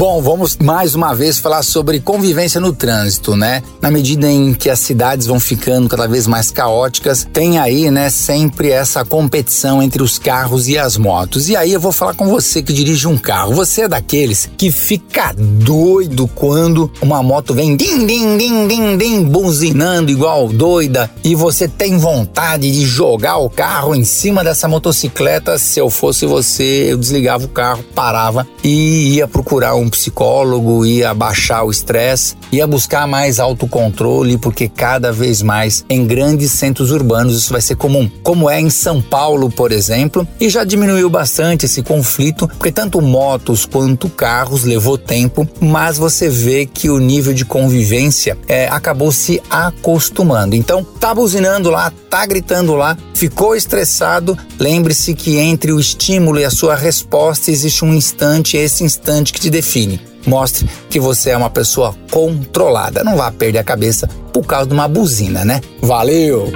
Bom, vamos mais uma vez falar sobre convivência no trânsito, né? Na medida em que as cidades vão ficando cada vez mais caóticas, tem aí, né, sempre essa competição entre os carros e as motos. E aí eu vou falar com você que dirige um carro. Você é daqueles que fica doido quando uma moto vem din din din din din buzinando igual doida e você tem vontade de jogar o carro em cima dessa motocicleta. Se eu fosse você, eu desligava o carro, parava e ia procurar um psicólogo, ia baixar o estresse, ia buscar mais autocontrole, porque cada vez mais em grandes centros urbanos isso vai ser comum, como é em São Paulo, por exemplo, e já diminuiu bastante esse conflito, porque tanto motos quanto carros levou tempo, mas você vê que o nível de convivência é, acabou se acostumando. Então, tá buzinando lá, tá gritando lá, ficou estressado, lembre-se que entre o estímulo e a sua resposta existe um instante, esse instante que te define. Mostre que você é uma pessoa controlada. Não vá perder a cabeça por causa de uma buzina, né? Valeu!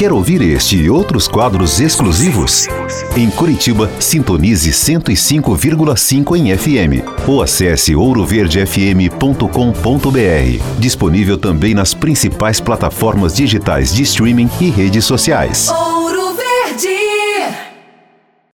Quer ouvir este e outros quadros exclusivos? Em Curitiba, sintonize 105,5 em FM ou acesse ouroverdefm.com.br. Disponível também nas principais plataformas digitais de streaming e redes sociais.